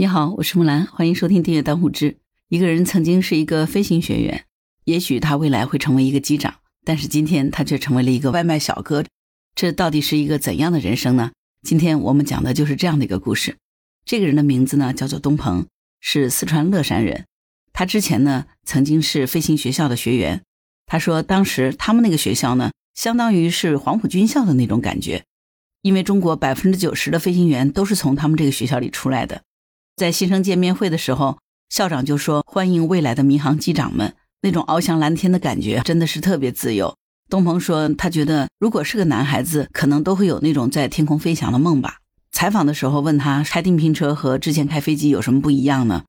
你好，我是木兰，欢迎收听订阅当户知。一个人曾经是一个飞行学员，也许他未来会成为一个机长，但是今天他却成为了一个外卖小哥，这到底是一个怎样的人生呢？今天我们讲的就是这样的一个故事。这个人的名字呢叫做东鹏，是四川乐山人。他之前呢曾经是飞行学校的学员。他说，当时他们那个学校呢，相当于是黄埔军校的那种感觉，因为中国百分之九十的飞行员都是从他们这个学校里出来的。在新生见面会的时候，校长就说：“欢迎未来的民航机长们。”那种翱翔蓝天的感觉真的是特别自由。东鹏说，他觉得如果是个男孩子，可能都会有那种在天空飞翔的梦吧。采访的时候问他，开电瓶车和之前开飞机有什么不一样呢？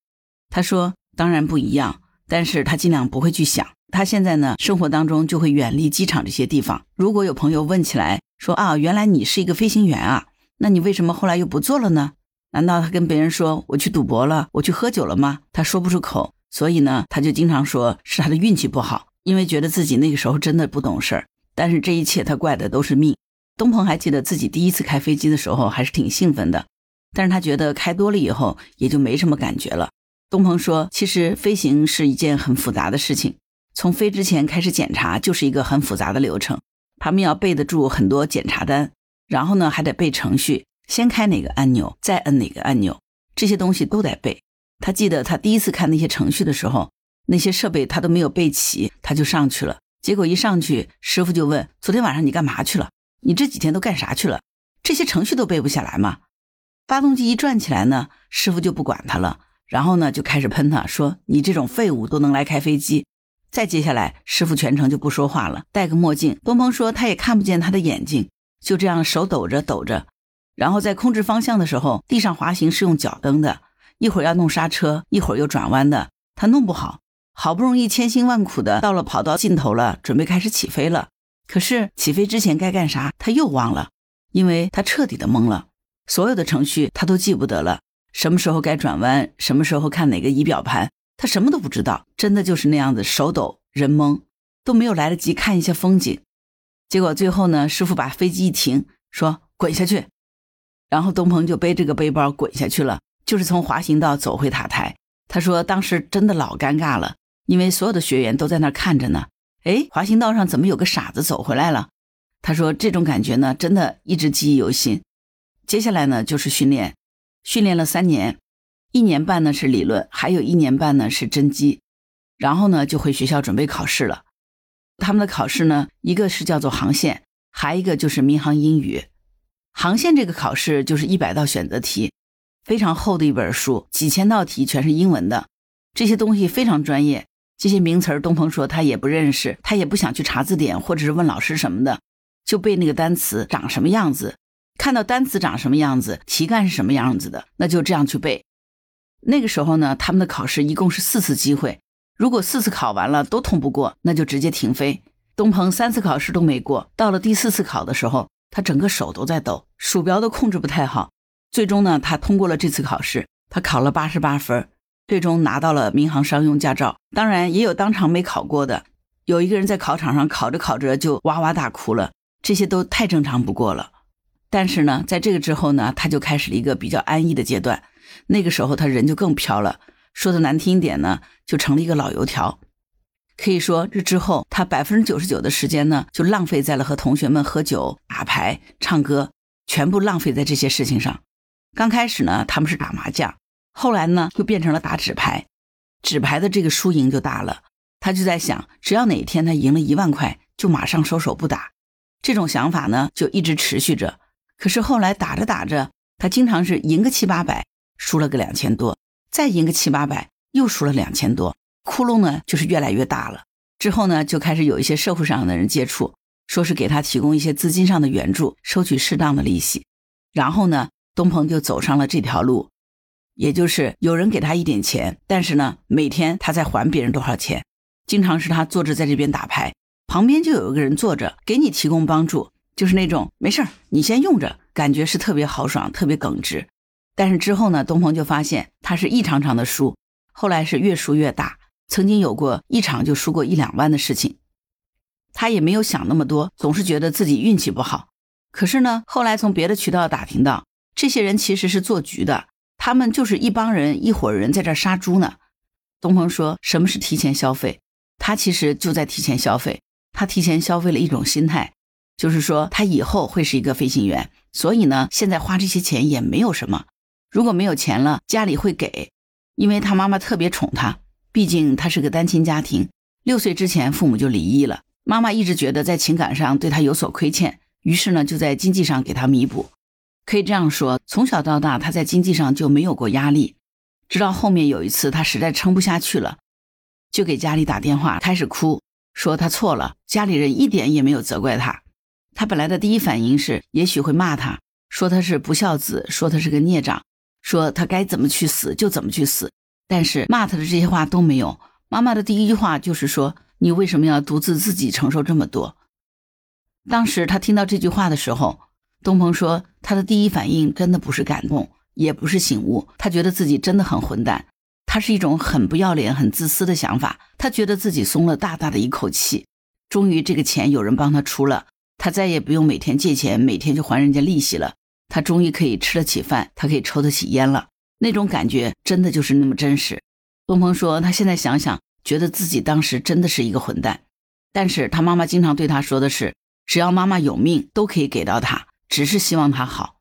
他说：“当然不一样，但是他尽量不会去想。他现在呢，生活当中就会远离机场这些地方。如果有朋友问起来说啊，原来你是一个飞行员啊，那你为什么后来又不做了呢？”难道他跟别人说我去赌博了，我去喝酒了吗？他说不出口，所以呢，他就经常说是他的运气不好，因为觉得自己那个时候真的不懂事儿。但是这一切他怪的都是命。东鹏还记得自己第一次开飞机的时候还是挺兴奋的，但是他觉得开多了以后也就没什么感觉了。东鹏说，其实飞行是一件很复杂的事情，从飞之前开始检查就是一个很复杂的流程，他们要背得住很多检查单，然后呢还得背程序。先开哪个按钮，再摁哪个按钮，这些东西都得背。他记得他第一次看那些程序的时候，那些设备他都没有备齐，他就上去了。结果一上去，师傅就问：“昨天晚上你干嘛去了？你这几天都干啥去了？这些程序都背不下来吗？”发动机一转起来呢，师傅就不管他了，然后呢就开始喷他，说：“你这种废物都能来开飞机。”再接下来，师傅全程就不说话了，戴个墨镜。东鹏说他也看不见他的眼睛，就这样手抖着抖着。然后在控制方向的时候，地上滑行是用脚蹬的，一会儿要弄刹车，一会儿又转弯的，他弄不好。好不容易千辛万苦的到了跑道尽头了，准备开始起飞了。可是起飞之前该干啥，他又忘了，因为他彻底的懵了，所有的程序他都记不得了。什么时候该转弯，什么时候看哪个仪表盘，他什么都不知道，真的就是那样子，手抖人懵，都没有来得及看一下风景。结果最后呢，师傅把飞机一停，说滚下去。然后东鹏就背这个背包滚下去了，就是从滑行道走回塔台。他说当时真的老尴尬了，因为所有的学员都在那儿看着呢。哎，滑行道上怎么有个傻子走回来了？他说这种感觉呢，真的一直记忆犹新。接下来呢就是训练，训练了三年，一年半呢是理论，还有一年半呢是真机。然后呢就回学校准备考试了。他们的考试呢，一个是叫做航线，还一个就是民航英语。航线这个考试就是一百道选择题，非常厚的一本书，几千道题全是英文的，这些东西非常专业。这些名词儿，东鹏说他也不认识，他也不想去查字典或者是问老师什么的，就背那个单词长什么样子，看到单词长什么样子，题干是什么样子的，那就这样去背。那个时候呢，他们的考试一共是四次机会，如果四次考完了都通不过，那就直接停飞。东鹏三次考试都没过，到了第四次考的时候。他整个手都在抖，鼠标都控制不太好。最终呢，他通过了这次考试，他考了八十八分，最终拿到了民航商用驾照。当然，也有当场没考过的，有一个人在考场上考着考着就哇哇大哭了，这些都太正常不过了。但是呢，在这个之后呢，他就开始了一个比较安逸的阶段。那个时候他人就更飘了，说的难听一点呢，就成了一个老油条。可以说，这之后他百分之九十九的时间呢，就浪费在了和同学们喝酒、打牌、唱歌，全部浪费在这些事情上。刚开始呢，他们是打麻将，后来呢，又变成了打纸牌。纸牌的这个输赢就大了，他就在想，只要哪天他赢了一万块，就马上收手不打。这种想法呢，就一直持续着。可是后来打着打着，他经常是赢个七八百，输了个两千多，再赢个七八百，又输了两千多。窟窿呢，就是越来越大了。之后呢，就开始有一些社会上的人接触，说是给他提供一些资金上的援助，收取适当的利息。然后呢，东鹏就走上了这条路，也就是有人给他一点钱，但是呢，每天他在还别人多少钱。经常是他坐着在这边打牌，旁边就有一个人坐着给你提供帮助，就是那种没事儿，你先用着，感觉是特别豪爽，特别耿直。但是之后呢，东鹏就发现他是一场场的输，后来是越输越大。曾经有过一场就输过一两万的事情，他也没有想那么多，总是觉得自己运气不好。可是呢，后来从别的渠道打听到，这些人其实是做局的，他们就是一帮人一伙人在这杀猪呢。东鹏说：“什么是提前消费？他其实就在提前消费，他提前消费了一种心态，就是说他以后会是一个飞行员，所以呢，现在花这些钱也没有什么。如果没有钱了，家里会给，因为他妈妈特别宠他，毕竟他是个单亲家庭，六岁之前父母就离异了，妈妈一直觉得在情感上对他有所亏欠，于是呢，就在经济上给他弥补。可以这样说，从小到大他在经济上就没有过压力，直到后面有一次他实在撑不下去了。”就给家里打电话，开始哭，说他错了。家里人一点也没有责怪他。他本来的第一反应是，也许会骂他，说他是不孝子，说他是个孽障，说他该怎么去死就怎么去死。但是骂他的这些话都没有。妈妈的第一句话就是说：“你为什么要独自自己承受这么多？”当时他听到这句话的时候，东鹏说他的第一反应真的不是感动，也不是醒悟，他觉得自己真的很混蛋。他是一种很不要脸、很自私的想法。他觉得自己松了大大的一口气，终于这个钱有人帮他出了，他再也不用每天借钱，每天就还人家利息了。他终于可以吃得起饭，他可以抽得起烟了。那种感觉真的就是那么真实。东鹏说，他现在想想，觉得自己当时真的是一个混蛋。但是他妈妈经常对他说的是，只要妈妈有命，都可以给到他，只是希望他好。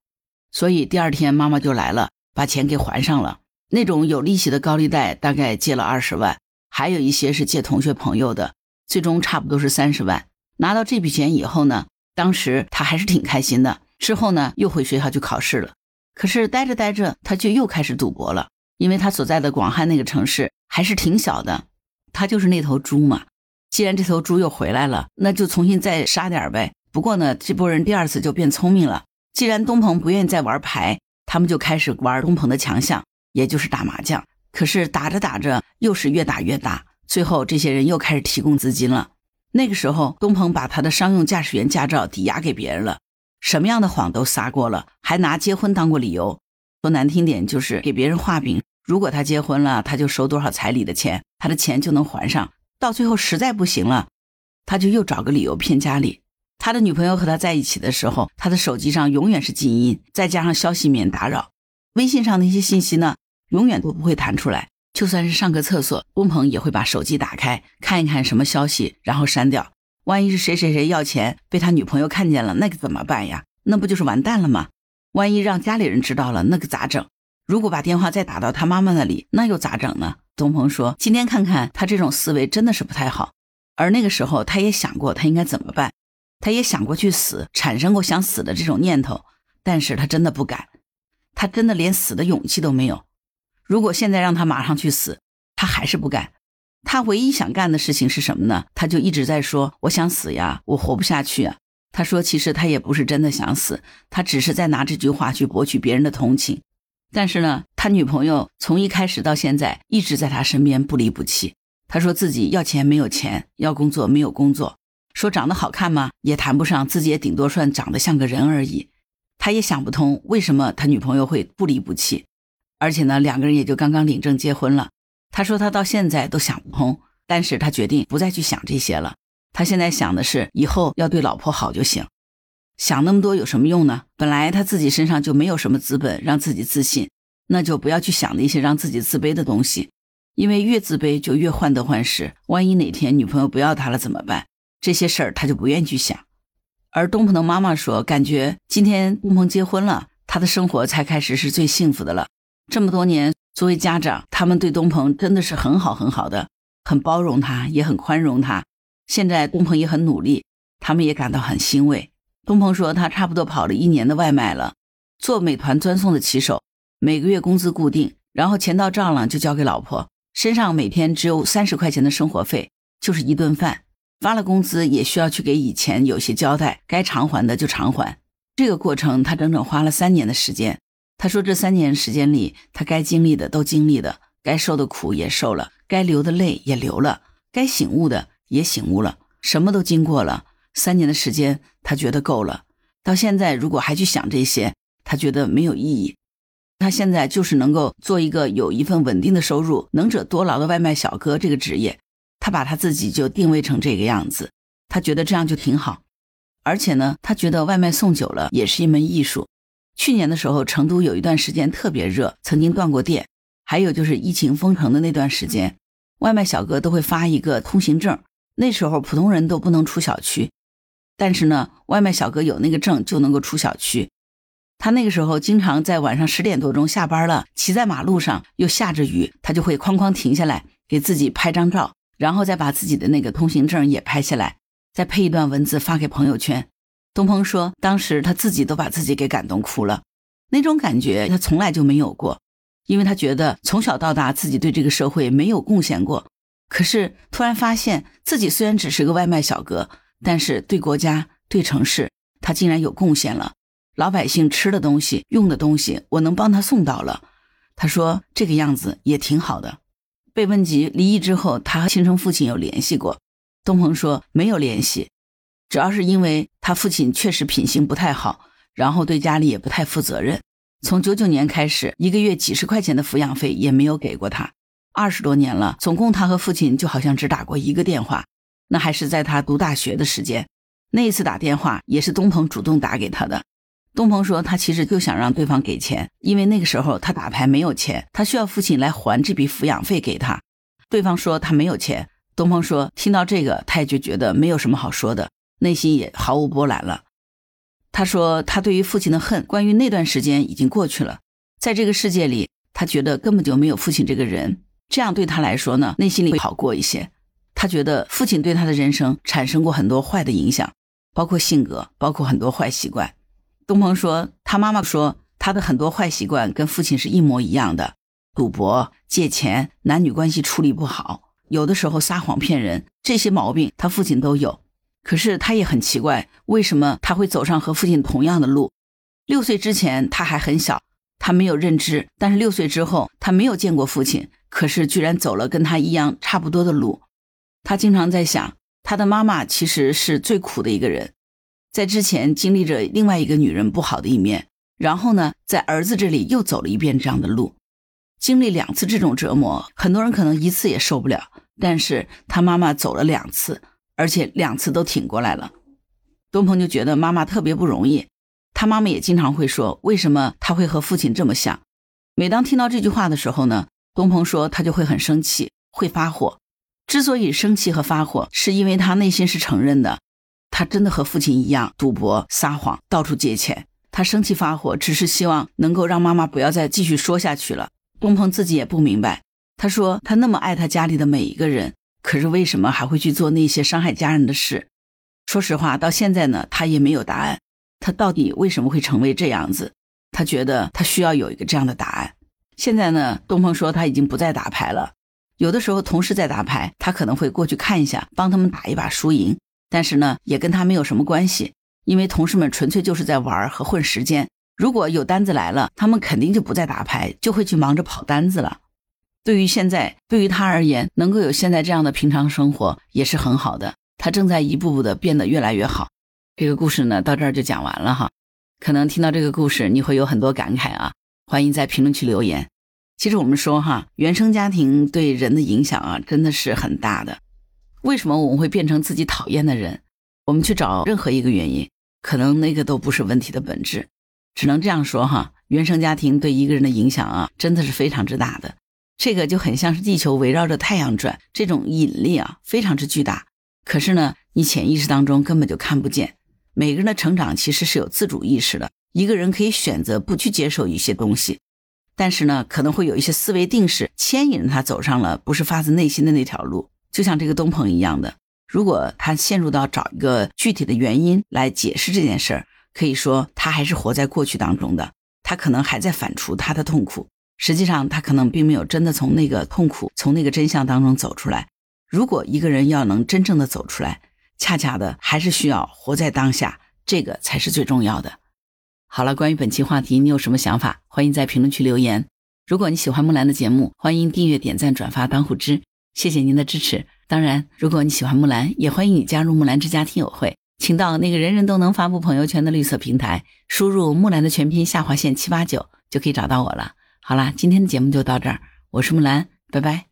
所以第二天妈妈就来了，把钱给还上了。那种有利息的高利贷大概借了二十万，还有一些是借同学朋友的，最终差不多是三十万。拿到这笔钱以后呢，当时他还是挺开心的。之后呢，又回学校去考试了。可是待着待着，他却又开始赌博了，因为他所在的广汉那个城市还是挺小的，他就是那头猪嘛。既然这头猪又回来了，那就重新再杀点呗。不过呢，这波人第二次就变聪明了。既然东鹏不愿意再玩牌，他们就开始玩东鹏的强项。也就是打麻将，可是打着打着又是越打越大，最后这些人又开始提供资金了。那个时候，东鹏把他的商用驾驶员驾照抵押给别人了，什么样的谎都撒过了，还拿结婚当过理由。说难听点，就是给别人画饼。如果他结婚了，他就收多少彩礼的钱，他的钱就能还上。到最后实在不行了，他就又找个理由骗家里。他的女朋友和他在一起的时候，他的手机上永远是静音，再加上消息免打扰，微信上那些信息呢？永远都不会弹出来，就算是上个厕所，东鹏也会把手机打开看一看什么消息，然后删掉。万一是谁谁谁要钱被他女朋友看见了，那个怎么办呀？那不就是完蛋了吗？万一让家里人知道了，那个咋整？如果把电话再打到他妈妈那里，那又咋整呢？东鹏说：“今天看看他这种思维真的是不太好。”而那个时候，他也想过他应该怎么办，他也想过去死，产生过想死的这种念头，但是他真的不敢，他真的连死的勇气都没有。如果现在让他马上去死，他还是不敢。他唯一想干的事情是什么呢？他就一直在说：“我想死呀，我活不下去啊。”他说：“其实他也不是真的想死，他只是在拿这句话去博取别人的同情。”但是呢，他女朋友从一开始到现在一直在他身边不离不弃。他说自己要钱没有钱，要工作没有工作，说长得好看吗？也谈不上，自己也顶多算长得像个人而已。他也想不通为什么他女朋友会不离不弃。而且呢，两个人也就刚刚领证结婚了。他说他到现在都想不通，但是他决定不再去想这些了。他现在想的是以后要对老婆好就行。想那么多有什么用呢？本来他自己身上就没有什么资本让自己自信，那就不要去想那些让自己自卑的东西，因为越自卑就越患得患失。万一哪天女朋友不要他了怎么办？这些事儿他就不愿意去想。而东鹏的妈妈说，感觉今天东鹏结婚了，他的生活才开始是最幸福的了。这么多年，作为家长，他们对东鹏真的是很好很好的，很包容他，也很宽容他。现在东鹏也很努力，他们也感到很欣慰。东鹏说，他差不多跑了一年的外卖了，做美团专送的骑手，每个月工资固定，然后钱到账了就交给老婆，身上每天只有三十块钱的生活费，就是一顿饭。发了工资也需要去给以前有些交代，该偿还的就偿还。这个过程他整整花了三年的时间。他说：“这三年时间里，他该经历的都经历了，该受的苦也受了，该流的泪也流了，该醒悟的也醒悟了，什么都经过了。三年的时间，他觉得够了。到现在，如果还去想这些，他觉得没有意义。他现在就是能够做一个有一份稳定的收入、能者多劳的外卖小哥这个职业。他把他自己就定位成这个样子，他觉得这样就挺好。而且呢，他觉得外卖送久了也是一门艺术。”去年的时候，成都有一段时间特别热，曾经断过电。还有就是疫情封城的那段时间，外卖小哥都会发一个通行证，那时候普通人都不能出小区，但是呢，外卖小哥有那个证就能够出小区。他那个时候经常在晚上十点多钟下班了，骑在马路上又下着雨，他就会哐哐停下来给自己拍张照，然后再把自己的那个通行证也拍下来，再配一段文字发给朋友圈。东鹏说，当时他自己都把自己给感动哭了，那种感觉他从来就没有过，因为他觉得从小到大自己对这个社会没有贡献过，可是突然发现自己虽然只是个外卖小哥，但是对国家、对城市，他竟然有贡献了。老百姓吃的东西、用的东西，我能帮他送到了。他说这个样子也挺好的。被问及离异之后，他和亲生父亲有联系过，东鹏说没有联系。主要是因为他父亲确实品行不太好，然后对家里也不太负责任。从九九年开始，一个月几十块钱的抚养费也没有给过他。二十多年了，总共他和父亲就好像只打过一个电话，那还是在他读大学的时间。那一次打电话也是东鹏主动打给他的。东鹏说他其实就想让对方给钱，因为那个时候他打牌没有钱，他需要父亲来还这笔抚养费给他。对方说他没有钱。东鹏说听到这个，他也就觉得没有什么好说的。内心也毫无波澜了。他说：“他对于父亲的恨，关于那段时间已经过去了。在这个世界里，他觉得根本就没有父亲这个人。这样对他来说呢，内心里会好过一些。他觉得父亲对他的人生产生过很多坏的影响，包括性格，包括很多坏习惯。”东鹏说：“他妈妈说他的很多坏习惯跟父亲是一模一样的，赌博、借钱、男女关系处理不好，有的时候撒谎骗人，这些毛病他父亲都有。”可是他也很奇怪，为什么他会走上和父亲同样的路？六岁之前他还很小，他没有认知；但是六岁之后，他没有见过父亲，可是居然走了跟他一样差不多的路。他经常在想，他的妈妈其实是最苦的一个人，在之前经历着另外一个女人不好的一面，然后呢，在儿子这里又走了一遍这样的路，经历两次这种折磨，很多人可能一次也受不了，但是他妈妈走了两次。而且两次都挺过来了，东鹏就觉得妈妈特别不容易。他妈妈也经常会说：“为什么他会和父亲这么像？”每当听到这句话的时候呢，东鹏说他就会很生气，会发火。之所以生气和发火，是因为他内心是承认的，他真的和父亲一样赌博、撒谎、到处借钱。他生气发火，只是希望能够让妈妈不要再继续说下去了。东鹏自己也不明白，他说他那么爱他家里的每一个人。可是为什么还会去做那些伤害家人的事？说实话，到现在呢，他也没有答案。他到底为什么会成为这样子？他觉得他需要有一个这样的答案。现在呢，东鹏说他已经不再打牌了。有的时候同事在打牌，他可能会过去看一下，帮他们打一把输赢。但是呢，也跟他没有什么关系，因为同事们纯粹就是在玩和混时间。如果有单子来了，他们肯定就不再打牌，就会去忙着跑单子了。对于现在，对于他而言，能够有现在这样的平常生活也是很好的。他正在一步步的变得越来越好。这个故事呢，到这儿就讲完了哈。可能听到这个故事，你会有很多感慨啊。欢迎在评论区留言。其实我们说哈，原生家庭对人的影响啊，真的是很大的。为什么我们会变成自己讨厌的人？我们去找任何一个原因，可能那个都不是问题的本质。只能这样说哈，原生家庭对一个人的影响啊，真的是非常之大的。这个就很像是地球围绕着太阳转，这种引力啊非常之巨大。可是呢，你潜意识当中根本就看不见。每个人的成长其实是有自主意识的，一个人可以选择不去接受一些东西，但是呢，可能会有一些思维定式牵引着他走上了不是发自内心的那条路。就像这个东鹏一样的，如果他陷入到找一个具体的原因来解释这件事儿，可以说他还是活在过去当中的，他可能还在反刍他的痛苦。实际上，他可能并没有真的从那个痛苦、从那个真相当中走出来。如果一个人要能真正的走出来，恰恰的还是需要活在当下，这个才是最重要的。好了，关于本期话题，你有什么想法？欢迎在评论区留言。如果你喜欢木兰的节目，欢迎订阅、点赞、转发、当护知，谢谢您的支持。当然，如果你喜欢木兰，也欢迎你加入木兰之家听友会，请到那个人人都能发布朋友圈的绿色平台，输入木兰的全拼下划线七八九，就可以找到我了。好啦，今天的节目就到这儿，我是木兰，拜拜。